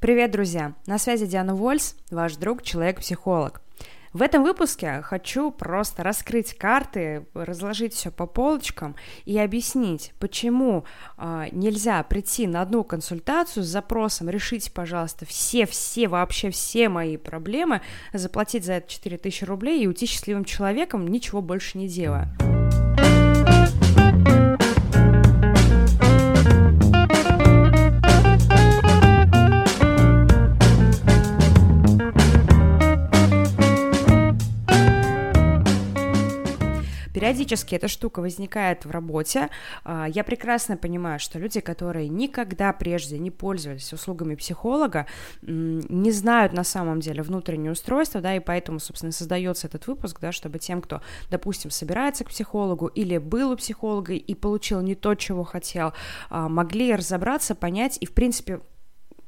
Привет, друзья! На связи Диана Вольс, ваш друг, человек-психолог. В этом выпуске хочу просто раскрыть карты, разложить все по полочкам и объяснить, почему э, нельзя прийти на одну консультацию с запросом «решите, пожалуйста, все-все, вообще все мои проблемы», заплатить за это 4000 рублей и уйти счастливым человеком, ничего больше не делая. Периодически эта штука возникает в работе. А, я прекрасно понимаю, что люди, которые никогда прежде не пользовались услугами психолога, не знают на самом деле внутреннее устройство, да, и поэтому, собственно, создается этот выпуск, да, чтобы тем, кто, допустим, собирается к психологу или был у психолога и получил не то, чего хотел, а, могли разобраться, понять и, в принципе,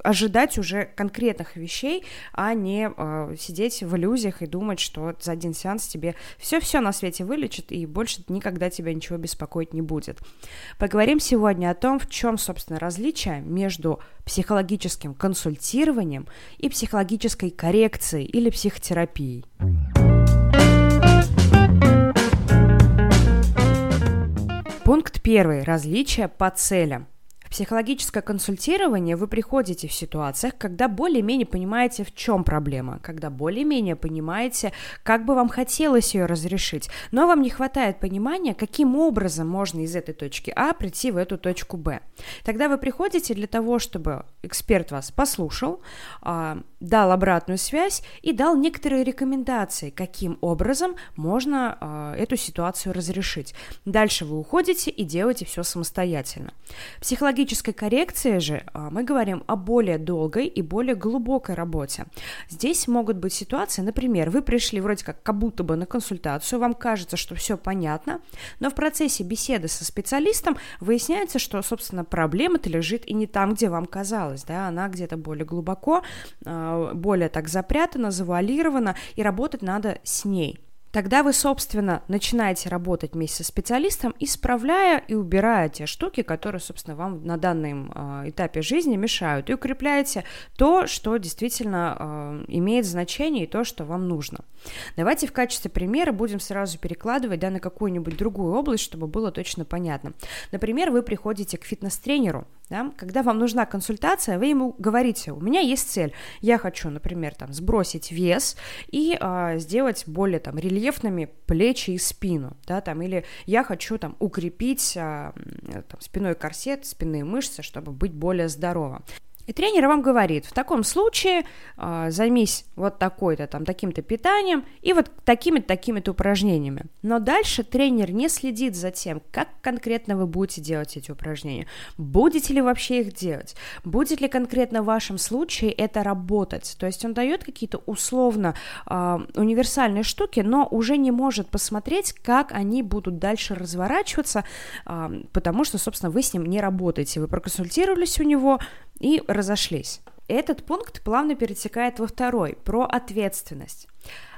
ожидать уже конкретных вещей, а не э, сидеть в иллюзиях и думать, что за один сеанс тебе все-все на свете вылечит и больше никогда тебя ничего беспокоить не будет. Поговорим сегодня о том, в чем, собственно, различие между психологическим консультированием и психологической коррекцией или психотерапией. Пункт первый. Различия по целям психологическое консультирование вы приходите в ситуациях, когда более-менее понимаете, в чем проблема, когда более-менее понимаете, как бы вам хотелось ее разрешить, но вам не хватает понимания, каким образом можно из этой точки А прийти в эту точку Б. Тогда вы приходите для того, чтобы эксперт вас послушал, а, дал обратную связь и дал некоторые рекомендации, каким образом можно а, эту ситуацию разрешить. Дальше вы уходите и делаете все самостоятельно. Психологическое психологической коррекции же а, мы говорим о более долгой и более глубокой работе. Здесь могут быть ситуации, например, вы пришли вроде как как будто бы на консультацию, вам кажется, что все понятно, но в процессе беседы со специалистом выясняется, что, собственно, проблема-то лежит и не там, где вам казалось, да, она где-то более глубоко, а, более так запрятана, завуалирована, и работать надо с ней. Тогда вы, собственно, начинаете работать вместе со специалистом, исправляя и убирая те штуки, которые, собственно, вам на данном э, этапе жизни мешают, и укрепляете то, что действительно э, имеет значение и то, что вам нужно. Давайте в качестве примера будем сразу перекладывать да, на какую-нибудь другую область, чтобы было точно понятно. Например, вы приходите к фитнес-тренеру, да? Когда вам нужна консультация, вы ему говорите, у меня есть цель, я хочу, например, там, сбросить вес и а, сделать более там рельефными плечи и спину, да, там, или я хочу там укрепить а, там, спиной корсет, спинные мышцы, чтобы быть более здоровым. И тренер вам говорит, в таком случае э, займись вот такой-то там таким-то питанием и вот такими-то такими-то упражнениями. Но дальше тренер не следит за тем, как конкретно вы будете делать эти упражнения, будете ли вообще их делать, будет ли конкретно в вашем случае это работать. То есть он дает какие-то условно э, универсальные штуки, но уже не может посмотреть, как они будут дальше разворачиваться, э, потому что, собственно, вы с ним не работаете. Вы проконсультировались у него, и разошлись. Этот пункт плавно перетекает во второй, про ответственность.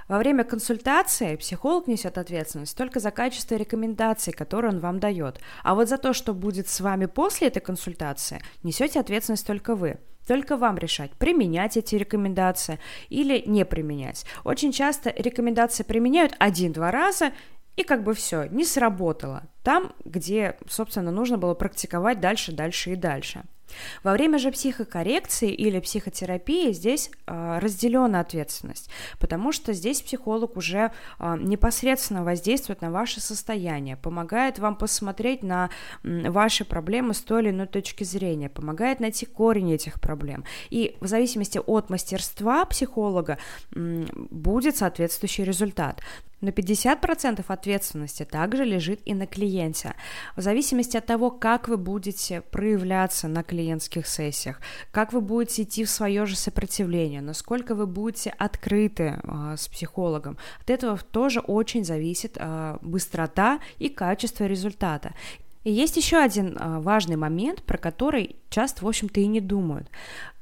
Во время консультации психолог несет ответственность только за качество рекомендаций, которые он вам дает. А вот за то, что будет с вами после этой консультации, несете ответственность только вы. Только вам решать, применять эти рекомендации или не применять. Очень часто рекомендации применяют один-два раза, и как бы все, не сработало. Там, где, собственно, нужно было практиковать дальше, дальше и дальше. Во время же психокоррекции или психотерапии здесь э, разделена ответственность, потому что здесь психолог уже э, непосредственно воздействует на ваше состояние, помогает вам посмотреть на ваши проблемы с той или иной точки зрения, помогает найти корень этих проблем. И в зависимости от мастерства психолога будет соответствующий результат. Но 50% ответственности также лежит и на клиенте. В зависимости от того, как вы будете проявляться на клиентских сессиях, как вы будете идти в свое же сопротивление, насколько вы будете открыты э, с психологом, от этого тоже очень зависит э, быстрота и качество результата. И есть еще один э, важный момент, про который часто, в общем-то, и не думают.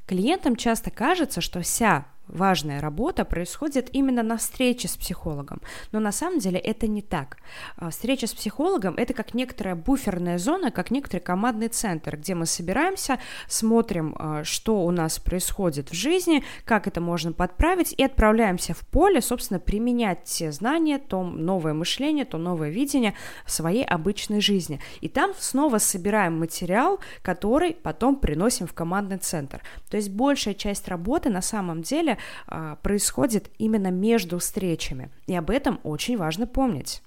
Клиентам часто кажется, что вся важная работа происходит именно на встрече с психологом. Но на самом деле это не так. А, встреча с психологом – это как некоторая буферная зона, как некоторый командный центр, где мы собираемся, смотрим, а, что у нас происходит в жизни, как это можно подправить, и отправляемся в поле, собственно, применять те знания, то новое мышление, то новое видение в своей обычной жизни. И там снова собираем материал, который потом приносим в командный центр. То есть большая часть работы на самом деле а, происходит именно между встречами. И об этом очень важно помнить.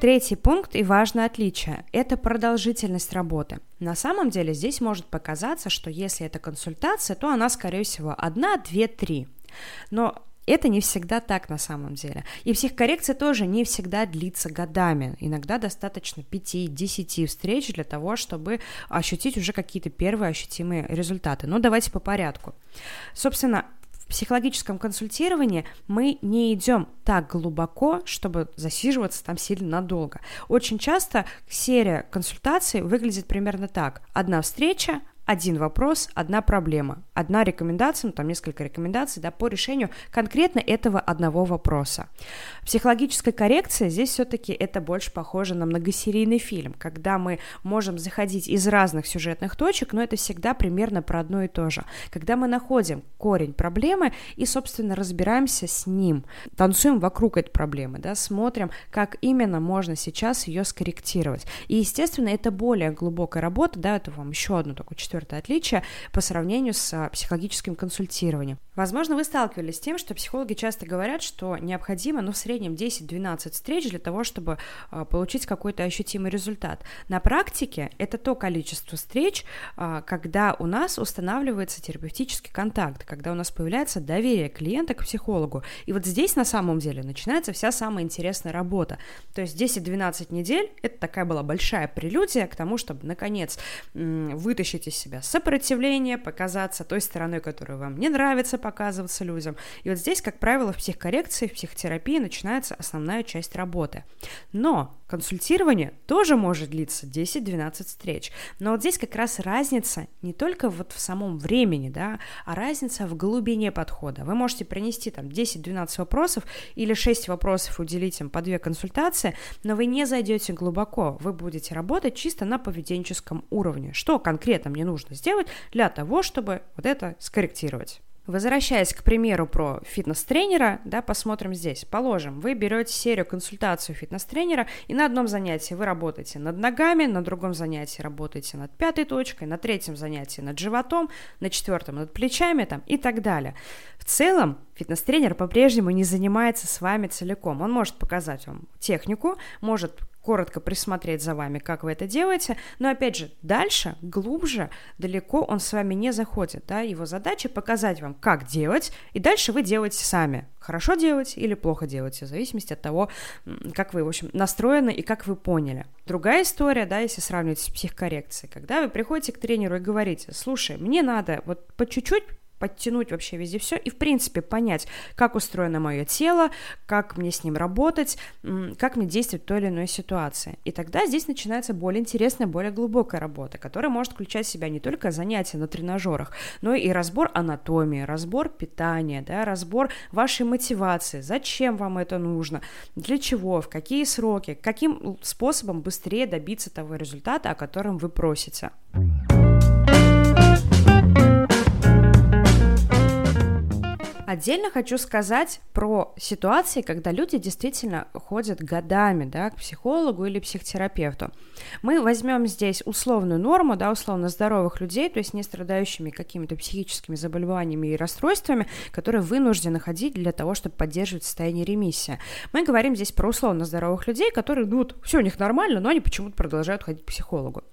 Третий пункт и важное отличие – это продолжительность работы. На самом деле здесь может показаться, что если это консультация, то она, скорее всего, одна, две, три. Но это не всегда так на самом деле. И психокоррекция тоже не всегда длится годами. Иногда достаточно 5-10 встреч для того, чтобы ощутить уже какие-то первые ощутимые результаты. Но давайте по порядку. Собственно, в психологическом консультировании мы не идем так глубоко, чтобы засиживаться там сильно надолго. Очень часто серия консультаций выглядит примерно так. Одна встреча, один вопрос, одна проблема, одна рекомендация, ну там несколько рекомендаций, да, по решению конкретно этого одного вопроса. Психологическая коррекция здесь все-таки это больше похоже на многосерийный фильм, когда мы можем заходить из разных сюжетных точек, но это всегда примерно про одно и то же. Когда мы находим корень проблемы и, собственно, разбираемся с ним, танцуем вокруг этой проблемы, да, смотрим, как именно можно сейчас ее скорректировать. И, естественно, это более глубокая работа, да, это вам еще одну такую четвертую четвертое отличие по сравнению с а, психологическим консультированием. Возможно, вы сталкивались с тем, что психологи часто говорят, что необходимо, ну, в среднем 10-12 встреч для того, чтобы э, получить какой-то ощутимый результат. На практике это то количество встреч, э, когда у нас устанавливается терапевтический контакт, когда у нас появляется доверие клиента к психологу. И вот здесь на самом деле начинается вся самая интересная работа. То есть 10-12 недель – это такая была большая прелюдия к тому, чтобы, наконец, вытащить из себя сопротивление, показаться той стороной, которая вам не нравится, показываться людям. И вот здесь, как правило, в психокоррекции, в психотерапии начинается основная часть работы. Но консультирование тоже может длиться 10-12 встреч. Но вот здесь как раз разница не только вот в самом времени, да, а разница в глубине подхода. Вы можете принести там 10-12 вопросов или 6 вопросов уделить им по 2 консультации, но вы не зайдете глубоко, вы будете работать чисто на поведенческом уровне. Что конкретно мне нужно сделать для того, чтобы вот это скорректировать? Возвращаясь, к примеру, про фитнес-тренера, да, посмотрим здесь. Положим, вы берете серию консультацию фитнес-тренера, и на одном занятии вы работаете над ногами, на другом занятии работаете над пятой точкой, на третьем занятии над животом, на четвертом над плечами там, и так далее. В целом, фитнес-тренер по-прежнему не занимается с вами целиком. Он может показать вам технику, может коротко присмотреть за вами, как вы это делаете, но опять же, дальше, глубже, далеко он с вами не заходит, да, его задача показать вам, как делать, и дальше вы делаете сами, хорошо делать или плохо делать, в зависимости от того, как вы, в общем, настроены и как вы поняли. Другая история, да, если сравнивать с психокоррекцией, когда вы приходите к тренеру и говорите, слушай, мне надо вот по чуть-чуть подтянуть вообще везде все и, в принципе, понять, как устроено мое тело, как мне с ним работать, как мне действовать в той или иной ситуации. И тогда здесь начинается более интересная, более глубокая работа, которая может включать в себя не только занятия на тренажерах, но и разбор анатомии, разбор питания, да, разбор вашей мотивации, зачем вам это нужно, для чего, в какие сроки, каким способом быстрее добиться того результата, о котором вы просите. Отдельно хочу сказать про ситуации, когда люди действительно ходят годами да, к психологу или психотерапевту. Мы возьмем здесь условную норму, да, условно здоровых людей, то есть не страдающими какими-то психическими заболеваниями и расстройствами, которые вынуждены ходить для того, чтобы поддерживать состояние ремиссии. Мы говорим здесь про условно здоровых людей, которые, ну, вот, все у них нормально, но они почему-то продолжают ходить к психологу.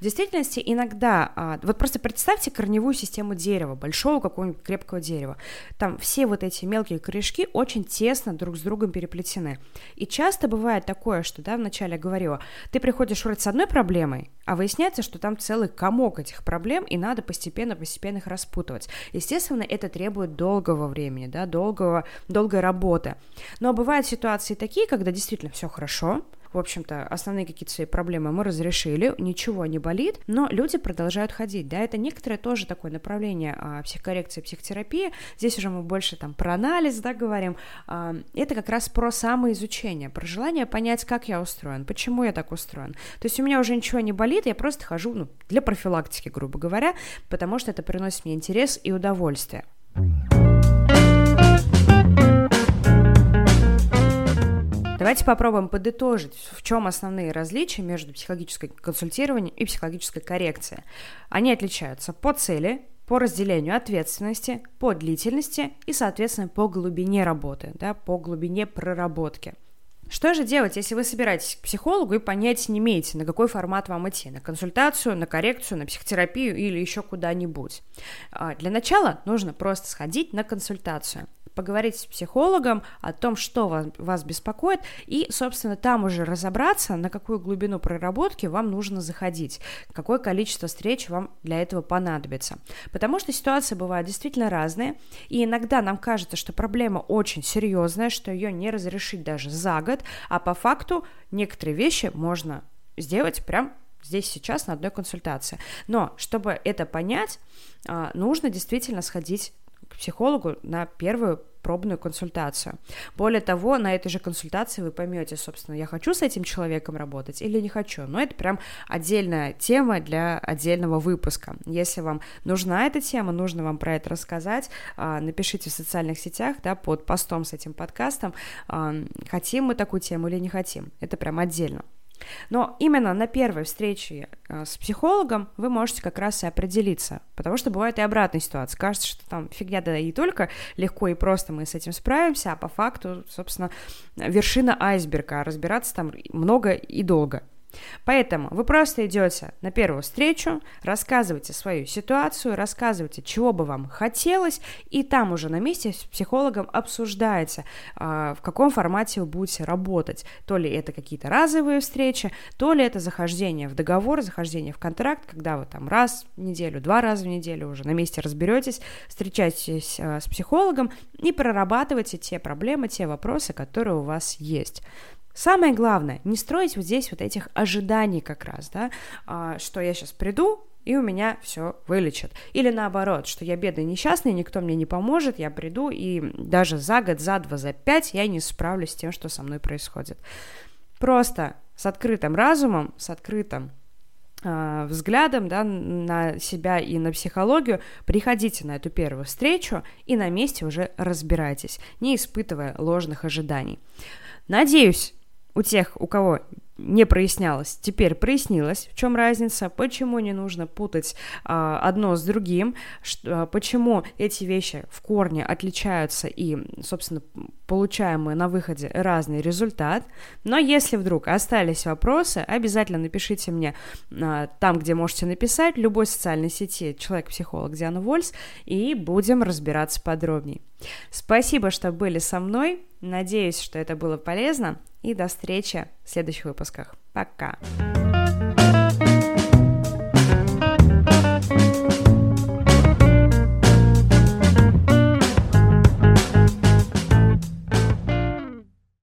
В действительности иногда, а, вот просто представьте корневую систему дерева, большого какого-нибудь крепкого дерева. Там все вот эти мелкие корешки очень тесно друг с другом переплетены. И часто бывает такое, что, да, вначале я говорила, ты приходишь вроде с одной проблемой, а выясняется, что там целый комок этих проблем, и надо постепенно-постепенно их распутывать. Естественно, это требует долгого времени, да, долгого, долгой работы. Но бывают ситуации такие, когда действительно все хорошо, в общем-то, основные какие-то свои проблемы мы разрешили, ничего не болит, но люди продолжают ходить, да, это некоторое тоже такое направление а, психокоррекции, психотерапии, здесь уже мы больше там про анализ, да, говорим, а, это как раз про самоизучение, про желание понять, как я устроен, почему я так устроен, то есть у меня уже ничего не болит, я просто хожу, ну, для профилактики, грубо говоря, потому что это приносит мне интерес и удовольствие. Давайте попробуем подытожить, в чем основные различия между психологическим консультированием и психологической коррекцией. Они отличаются по цели, по разделению ответственности, по длительности и, соответственно, по глубине работы, да, по глубине проработки. Что же делать, если вы собираетесь к психологу и понятия не имеете, на какой формат вам идти? На консультацию, на коррекцию, на психотерапию или еще куда-нибудь? А, для начала нужно просто сходить на консультацию поговорить с психологом о том, что вас, вас беспокоит, и, собственно, там уже разобраться, на какую глубину проработки вам нужно заходить, какое количество встреч вам для этого понадобится. Потому что ситуации бывают действительно разные, и иногда нам кажется, что проблема очень серьезная, что ее не разрешить даже за год, а по факту некоторые вещи можно сделать прям здесь сейчас на одной консультации. Но чтобы это понять, а, нужно действительно сходить к психологу на первую пробную консультацию. Более того, на этой же консультации вы поймете, собственно, я хочу с этим человеком работать или не хочу. Но это прям отдельная тема для отдельного выпуска. Если вам нужна эта тема, нужно вам про это рассказать, а, напишите в социальных сетях, да, под постом с этим подкастом, хотим мы такую тему или не хотим. Это прям отдельно. Но именно на первой встрече э, с психологом вы можете как раз и определиться, потому что бывает и обратная ситуация. Кажется, что там фигня да и только легко и просто мы с этим справимся, а по факту, собственно, вершина айсберга, а разбираться там много и долго. Поэтому вы просто идете на первую встречу, рассказываете свою ситуацию, рассказываете, чего бы вам хотелось, и там уже на месте с психологом обсуждаете, а, в каком формате вы будете работать. То ли это какие-то разовые встречи, то ли это захождение в договор, захождение в контракт, когда вы там раз в неделю, два раза в неделю уже на месте разберетесь, встречаетесь а, с психологом и прорабатываете те проблемы, те вопросы, которые у вас есть. Самое главное, не строить вот здесь вот этих ожиданий как раз, да, а, что я сейчас приду, и у меня все вылечат. Или наоборот, что я бедный несчастный, никто мне не поможет, я приду, и даже за год, за два, за пять я не справлюсь с тем, что со мной происходит. Просто с открытым разумом, с открытым э, взглядом да, на себя и на психологию, приходите на эту первую встречу и на месте уже разбирайтесь, не испытывая ложных ожиданий. Надеюсь, у тех, у кого не прояснялось, теперь прояснилось, в чем разница, почему не нужно путать а, одно с другим, что, а, почему эти вещи в корне отличаются и, собственно, получаем мы на выходе разный результат. Но если вдруг остались вопросы, обязательно напишите мне а, там, где можете написать, в любой социальной сети «Человек-психолог» Диана Вольс, и будем разбираться подробнее. Спасибо, что были со мной. Надеюсь, что это было полезно. И до встречи в следующих выпусках. Пока!